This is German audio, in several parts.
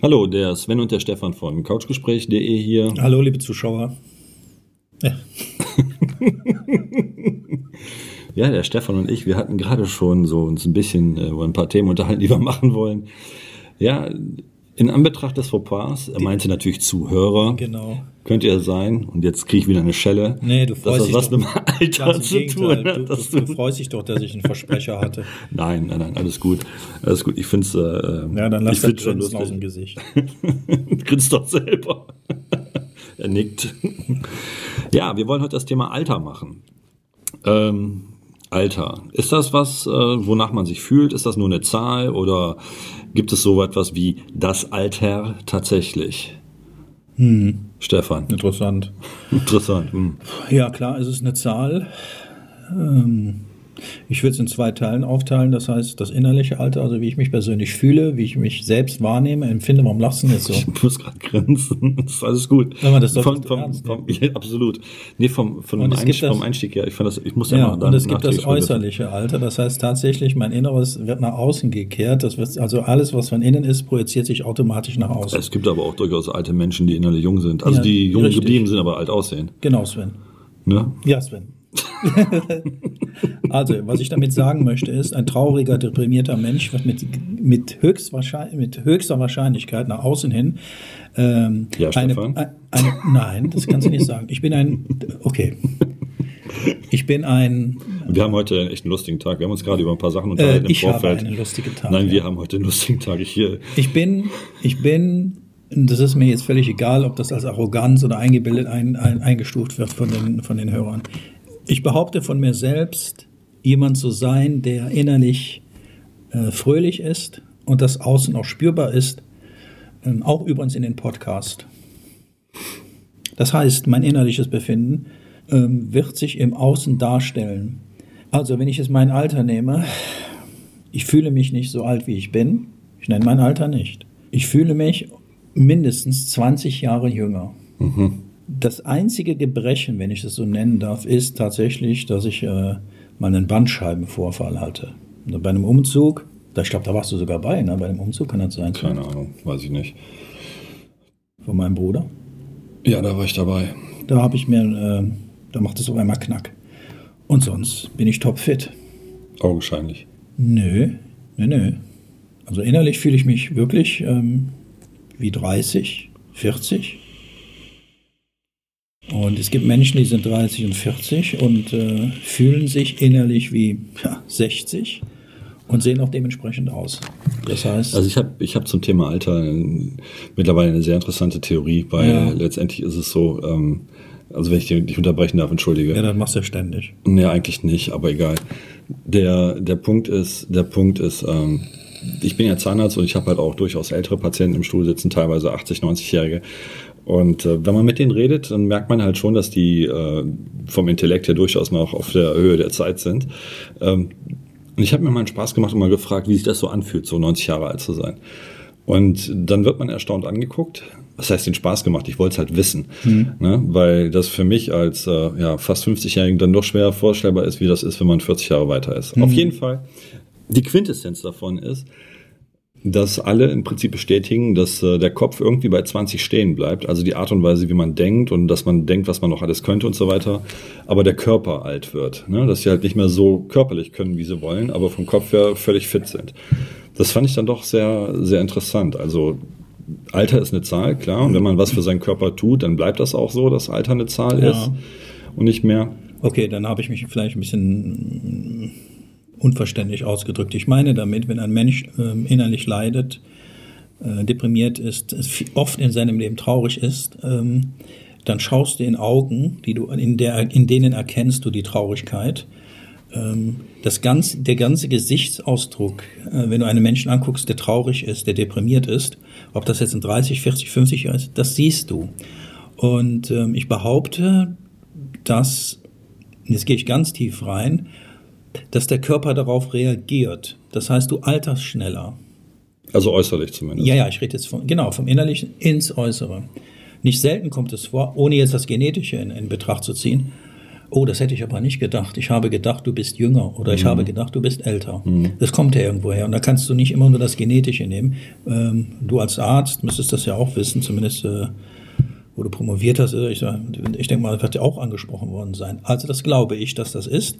Hallo, der Sven und der Stefan von Couchgespräch.de hier. Hallo, liebe Zuschauer. Ja. ja, der Stefan und ich, wir hatten gerade schon so uns ein bisschen äh, über ein paar Themen unterhalten, die wir machen wollen. Ja, in Anbetracht des Fauxpas, er meinte natürlich Zuhörer. Genau. Könnte er sein. Und jetzt kriege ich wieder eine Schelle. Nee, du freust dich was doch. mit dem Alter zu tun hat. Du, du, du freust dich doch, dass ich einen Versprecher hatte. Nein, nein, nein, alles gut. Alles gut. Ich finde es. Äh, Ja, dann lass das schon Grinsen aus dem lustig. Gesicht. Grinst doch selber. er nickt. Ja, wir wollen heute das Thema Alter machen. Ähm, Alter. Ist das was, äh, wonach man sich fühlt? Ist das nur eine Zahl oder gibt es so etwas wie das Alter tatsächlich? Stefan, Interessant. interessant. Hm. Ja, klar, es ist eine Zahl. Ähm, Ich würde es in zwei Teilen aufteilen. Das heißt, das innerliche Alter, also wie ich mich persönlich fühle, wie ich mich selbst wahrnehme, empfinde. Warum lachst du jetzt so? Ich muss gerade grinsen. Das ist alles gut. Sag mal, das solltest vom, vom, ernst vom, ja, Absolut. Nee, vom, Und gibt Einstieg, das- vom Einstieg her. Ich fand das, ich muss Ja, ja, mal und dann es gibt das äußerliche Alter. Das heißt tatsächlich, mein Inneres wird nach außen gekehrt. Das wird, also alles, was von innen ist, projiziert sich automatisch nach außen. Es gibt aber auch durchaus alte Menschen, die innerlich jung sind. Also Ja, die jung geblieben sind, aber alt aussehen. Genau, Sven. Ne? Ja, Sven. also, was ich damit sagen möchte, ist, ein trauriger, deprimierter Mensch wird mit, mit, mit höchster Wahrscheinlichkeit nach außen hin ähm, Ja, eine, eine, eine, nein, das kannst du nicht sagen. Ich bin ein, okay. Ich bin ein, Wir haben heute echt einen lustigen Tag. Wir haben uns gerade über ein paar Sachen äh, unterhalten im ich habe Vorfeld. einen lustigen Tag. Nein, ja. wir haben heute einen lustigen Tag. Ich hier. Ich bin, ich bin, das ist mir jetzt völlig egal, ob das als Arroganz oder eingebildet ein, ein, eingestuft wird von den, von den Hörern. Ich behaupte von mir selbst, jemand zu sein, der innerlich äh, fröhlich ist und das außen auch spürbar ist, ähm, auch übrigens in den Podcast. Das heißt, mein innerliches Befinden ähm, wird sich im Außen darstellen. Also, wenn ich jetzt mein Alter nehme, ich fühle mich nicht so alt, wie ich bin. Ich nenne mein Alter nicht. Ich fühle mich mindestens 20 Jahre jünger. Das einzige Gebrechen, wenn ich es so nennen darf, ist tatsächlich, dass ich äh, mal einen Bandscheibenvorfall hatte. Und bei einem Umzug, da, ich glaube, da warst du sogar bei, ne? bei einem Umzug kann das sein, Keine Ahnung, weiß ich nicht. von meinem Bruder. Ja, da war ich dabei. Da habe ich mir, äh, da macht es auf einmal Knack. Und sonst bin ich topfit. Augenscheinlich. Nö, nö, nö. Also innerlich fühle ich mich wirklich ähm, wie 30, 40. Und es gibt Menschen, die sind 30 und 40 und äh, fühlen sich innerlich wie ja, 60 und sehen auch dementsprechend aus. Das heißt, Also ich habe ich hab zum Thema Alter äh, mittlerweile eine sehr interessante Theorie, weil Ja. letztendlich ist es so, ähm, also wenn ich dich unterbrechen darf, entschuldige. ja, das machst du ja ständig. Nee, eigentlich nicht, aber egal. Der, der Punkt ist, der Punkt ist, ähm, ich bin ja Zahnarzt und ich habe halt auch durchaus ältere Patienten im Stuhl sitzen, teilweise 80, 90-Jährige. Und äh, wenn man mit denen redet, dann merkt man halt schon, dass die äh, vom Intellekt her durchaus noch auf der Höhe der Zeit sind. Ähm, und ich habe mir mal einen Spaß gemacht und mal gefragt, wie sich das so anfühlt, so 90 Jahre alt zu sein. Und dann wird man erstaunt angeguckt. Was heißt den Spaß gemacht? Ich wollte es halt wissen. Ne? Weil das für mich als äh, ja, fast 50-Jährigen dann doch schwer vorstellbar ist, wie das ist, wenn man 40 Jahre weiter ist. Auf jeden Fall. Die Quintessenz davon ist, dass alle im Prinzip bestätigen, dass äh, der Kopf irgendwie bei 20 stehen bleibt. Also die Art und Weise, wie man denkt und dass man denkt, was man noch alles könnte und so weiter. Aber der Körper alt wird. Ne? Dass sie halt nicht mehr so körperlich können, wie sie wollen, aber vom Kopf her völlig fit sind. Das fand ich dann doch sehr, sehr interessant. Also Alter ist eine Zahl, klar. Und wenn man was für seinen Körper tut, dann bleibt das auch so, dass Alter eine Zahl Ja. ist und nicht mehr. Okay, dann habe ich mich vielleicht ein bisschen unverständlich ausgedrückt. Ich meine damit, wenn ein Mensch ähm, innerlich leidet, äh, deprimiert ist, oft in seinem Leben traurig ist, ähm, dann schaust du in Augen, die du in, der, in denen erkennst du die Traurigkeit. Ähm, das ganze, der ganze Gesichtsausdruck, äh, wenn du einen Menschen anguckst, der traurig ist, der deprimiert ist, ob das jetzt in 30, 40, 50 Jahren ist, das siehst du. Und ähm, ich behaupte, dass, jetzt gehe ich ganz tief rein, dass der Körper darauf reagiert. Das heißt, du alterst schneller. Also äußerlich zumindest. Ja, ja, ich rede jetzt von, genau, vom Innerlichen ins Äußere. Nicht selten kommt es vor, ohne jetzt das Genetische in, in Betracht zu ziehen. oh, das hätte ich aber nicht gedacht. Ich habe gedacht, du bist jünger oder ich Mhm. habe gedacht, du bist älter. Das kommt ja irgendwo her. Und da kannst du nicht immer nur das Genetische nehmen. Ähm, du als Arzt müsstest das ja auch wissen, zumindest äh, wo du promoviert hast. Ich, sag- ich denke mal, das wird ja auch angesprochen worden sein. Also das glaube ich, dass das ist.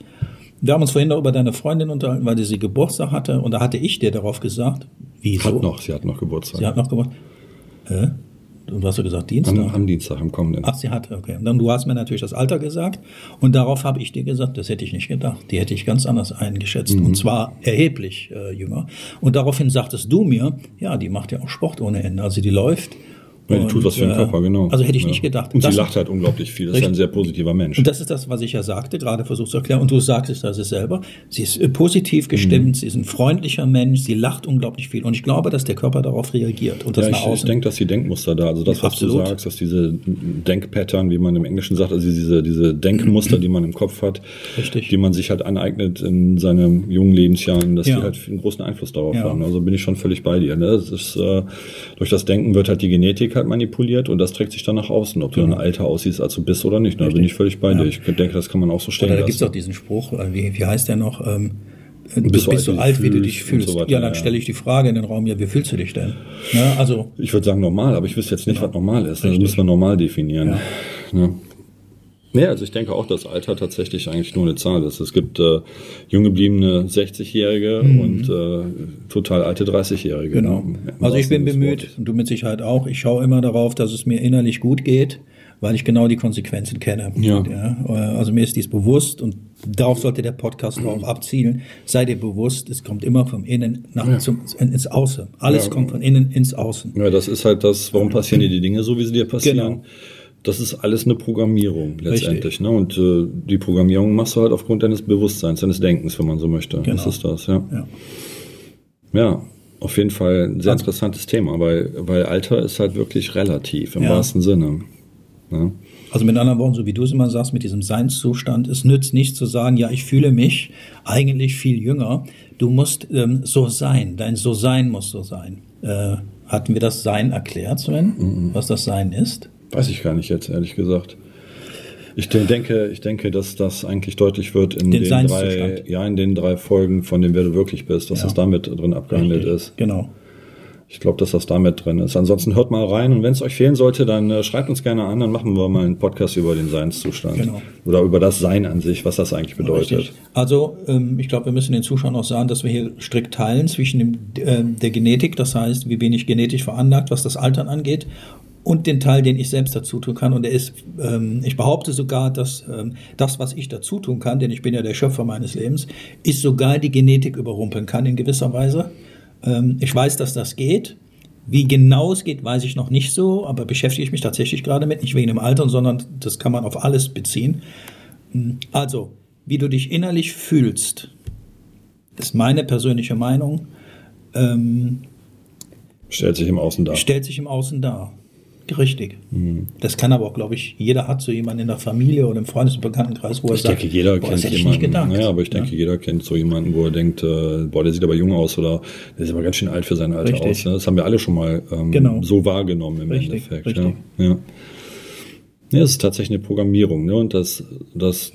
Wir haben uns vorhin noch über deine Freundin unterhalten, weil sie Geburtstag hatte. Und da hatte ich dir darauf gesagt, wieso? Hat noch, sie hat noch Geburtstag. Sie hat noch Geburtstag. Hä? Und du hast ja gesagt, Dienstag. am, am Dienstag, am kommenden. Ach, sie hatte, okay. Und dann du hast mir natürlich das Alter gesagt und darauf habe ich dir gesagt, das hätte ich nicht gedacht. Die hätte ich ganz anders eingeschätzt Mhm. und zwar erheblich äh, jünger. Und daraufhin sagtest du mir, ja, die macht ja auch Sport ohne Ende. Also die läuft. Ja, die tut was für den äh, Körper, genau. Also hätte ich ja. nicht gedacht. Und Das- sie lacht halt unglaublich viel. Das ist Richtig. ein sehr positiver Mensch. Und das ist das, was ich ja sagte, gerade versucht zu erklären. Und du sagst es selber. Sie ist äh, positiv gestimmt, Mhm. sie ist ein freundlicher Mensch, sie lacht unglaublich viel. Und ich glaube, dass der Körper darauf reagiert und das ja, nach ich, ich denke, dass die Denkmuster da, also das, was Absolut. du sagst, dass diese Denkpattern, wie man im Englischen sagt, also diese, diese Denkmuster, die man im Kopf hat, Richtig. die man sich halt aneignet in seinen jungen Lebensjahren, dass Ja. die halt einen großen Einfluss darauf haben. Also bin ich schon völlig bei dir. Ne? Das ist, äh, durch das Denken wird halt die Genetik halt manipuliert und das trägt sich dann nach außen, ob du dann alter aussiehst, als du bist oder nicht. Ne? Da bin ich völlig bei dir. Ich denke, das kann man auch so stehen Oder da gibt es auch diesen Spruch, äh, wie, wie heißt der noch? Ähm, du bist bist, so alt, so wie du alt, wie du dich fühlst so weiter, ja, dann ja. stelle ich die Frage in den Raum, ja, wie fühlst du dich denn? Ja, also, Ich würde sagen normal, aber ich wüsste jetzt nicht, was normal ist. Das Richtig. müssen wir normal definieren. Ja. Nee, also ich denke auch, dass Alter tatsächlich eigentlich nur eine Zahl ist. Es gibt äh, jung gebliebene 60-Jährige und äh, total alte 30-Jährige. Mhm. genau. ne? Im Also ich bin bemüht, und du mit Sicherheit auch, ich schaue immer darauf, dass es mir innerlich gut geht, weil ich genau die Konsequenzen kenne. Ja. äh, also mir ist dies bewusst und darauf sollte der Podcast auch abzielen. Sei dir bewusst, es kommt immer vom Innen nach zum, ins Außen. Alles Ja. kommt von innen ins Außen. Ja, das ist halt das, warum passieren dir die Dinge so, wie sie dir passieren. Genau. Das ist alles eine Programmierung letztendlich. Ne? Und äh, die Programmierung machst du halt aufgrund deines Bewusstseins, deines Denkens, wenn man so möchte. Das Genau. ist das, ja. Ja. Ja, auf jeden Fall ein sehr interessantes Thema, weil, weil Alter ist halt wirklich relativ im Ja. wahrsten Sinne. Ne? Also mit anderen Worten, so wie du es immer sagst, mit diesem Seinszustand, es nützt nicht zu sagen, ja, ich fühle mich eigentlich viel jünger. Du musst ähm, so sein, dein So-Sein muss so sein. Äh, hatten wir das Sein erklärt, Sven, Mhm. was das Sein ist? Weiß ich gar nicht jetzt, ehrlich gesagt. Ich de- denke, ich denke, dass das eigentlich deutlich wird in Den den, drei, ja, in den drei Folgen von dem, wer du wirklich bist, dass Ja. das damit drin abgehandelt ist. Genau. Ich glaube, dass das damit drin ist. Ansonsten hört mal rein und wenn es euch fehlen sollte, dann äh, schreibt uns gerne an, dann machen wir mal einen Podcast über den Seinszustand. Genau. Oder über das Sein an sich, was das eigentlich bedeutet. Richtig. Also, ähm, ich glaube, wir müssen den Zuschauern auch sagen, dass wir hier strikt teilen zwischen dem, ähm, der Genetik, das heißt, wie bin ich genetisch veranlagt, was das Altern angeht, und den Teil, den ich selbst dazu tun kann. Und der ist, ähm, ich behaupte sogar, dass ähm, das, was ich dazu tun kann, denn ich bin ja der Schöpfer meines Lebens, ist sogar die Genetik überrumpeln kann in gewisser Weise. Ähm, ich weiß, dass das geht. Wie genau es geht, weiß ich noch nicht so, aber beschäftige ich mich tatsächlich gerade mit, nicht wegen dem Alter, sondern das kann man auf alles beziehen. Also, wie du dich innerlich fühlst, ist meine persönliche Meinung, ähm, Stellt sich im Außen dar. stellt sich im Außen dar. Richtig. Mhm. Das kann aber auch, glaube ich, jeder hat so jemanden in der Familie oder im Freundes- und Bekanntenkreis, wo er Ich sagt, denke, jeder boah, kennt das hätte ich jemanden. nicht gedacht. Naja, aber ich denke, Ja. jeder kennt so jemanden, wo er denkt, äh, boah, der sieht aber jung aus oder der sieht aber ganz schön alt für sein Alter Richtig. aus. Ne? Das haben wir alle schon mal ähm, Genau. so wahrgenommen im Richtig, Endeffekt. richtig. Ja. Ja. ja, es ist tatsächlich eine Programmierung. Ne? Und das, das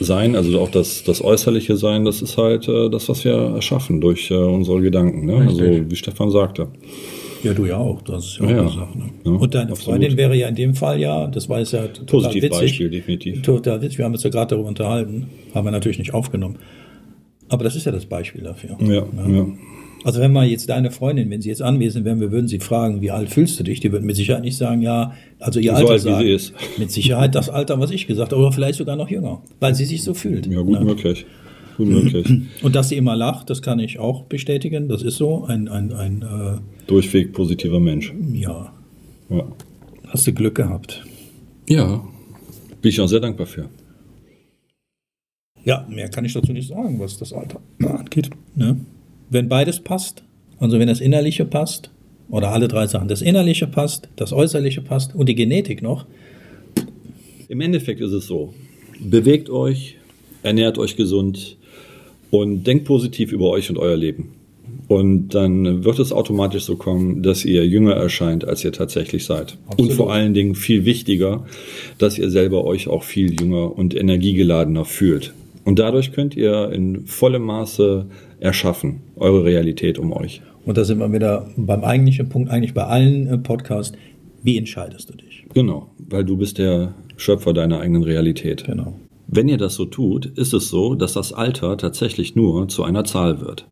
Sein, also auch das, das äußerliche Sein, das ist halt äh, das, was wir erschaffen durch äh, unsere Gedanken. Ne? Also wie Stefan sagte. Ja, du ja auch, das ist ja auch Ja, eine Sache. Ne? ja, und deine absolut. Freundin wäre ja in dem Fall ja, das war jetzt ja total Positiv witzig. Beispiel, definitiv. Total witzig, wir haben uns ja gerade darüber unterhalten, haben wir natürlich nicht aufgenommen. Aber das ist ja das Beispiel dafür. Ja, ja. Also wenn man jetzt deine Freundin, wenn sie jetzt anwesend wären, wir würden sie fragen, wie alt fühlst du dich? Die würden mit Sicherheit nicht sagen, ja, also ihr So Alter alt, wie sagen. sie ist. Mit Sicherheit das Alter, was ich gesagt habe, oder vielleicht sogar noch jünger, weil sie sich so fühlt. Ja, gut Ne? möglich. Gut möglich. Und dass sie immer lacht, das kann ich auch bestätigen. Das ist so. Ein, ein, ein Durchweg positiver Mensch. äh, ja, Ja. hast du Glück gehabt. Ja, bin ich auch sehr dankbar für. Ja, mehr kann ich dazu nicht sagen, was das Alter angeht. Ne? Wenn beides passt, also wenn das Innerliche passt, oder alle drei Sachen, das Innerliche passt, das Äußerliche passt und die Genetik noch, Im Endeffekt ist es so. Bewegt euch, ernährt euch gesund und denkt positiv über euch und euer Leben. Und dann wird es automatisch so kommen, dass ihr jünger erscheint, als ihr tatsächlich seid. Absolut. Und vor allen Dingen viel wichtiger, dass ihr selber euch auch viel jünger und energiegeladener fühlt. Und dadurch könnt ihr in vollem Maße erschaffen, eure Realität um euch. Und da sind wir wieder beim eigentlichen Punkt, eigentlich bei allen äh, Podcasts. Wie entscheidest du dich? Genau, weil du bist der Schöpfer deiner eigenen Realität. Genau. Wenn ihr das so tut, ist es so, dass das Alter tatsächlich nur zu einer Zahl wird.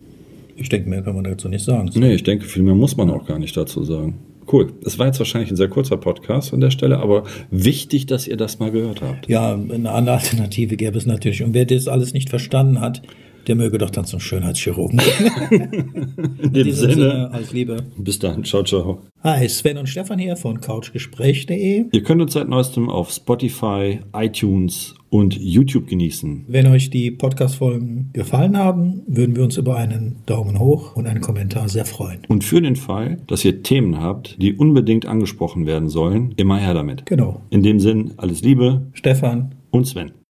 Ich denke, mehr kann man dazu nicht sagen. Nee, ich denke, viel mehr muss man auch gar nicht dazu sagen. Cool. Es war jetzt wahrscheinlich ein sehr kurzer Podcast an der Stelle, aber wichtig, dass ihr das mal gehört habt. Ja, eine andere Alternative gäbe es natürlich. Und wer das alles nicht verstanden hat, der möge doch dann zum Schönheitschirurgen. In dem diesem Sinne, alles Liebe. bis dann. Ciao, ciao. Hi, Sven und Stefan hier von couchgespräch.de. Ihr könnt uns seit neuestem auf Spotify, iTunes und YouTube genießen. Wenn euch die Podcast-Folgen gefallen haben, würden wir uns über einen Daumen hoch und einen Kommentar sehr freuen. Und für den Fall, dass ihr Themen habt, die unbedingt angesprochen werden sollen, immer her damit. Genau. In dem Sinn, alles Liebe Stefan, und Sven.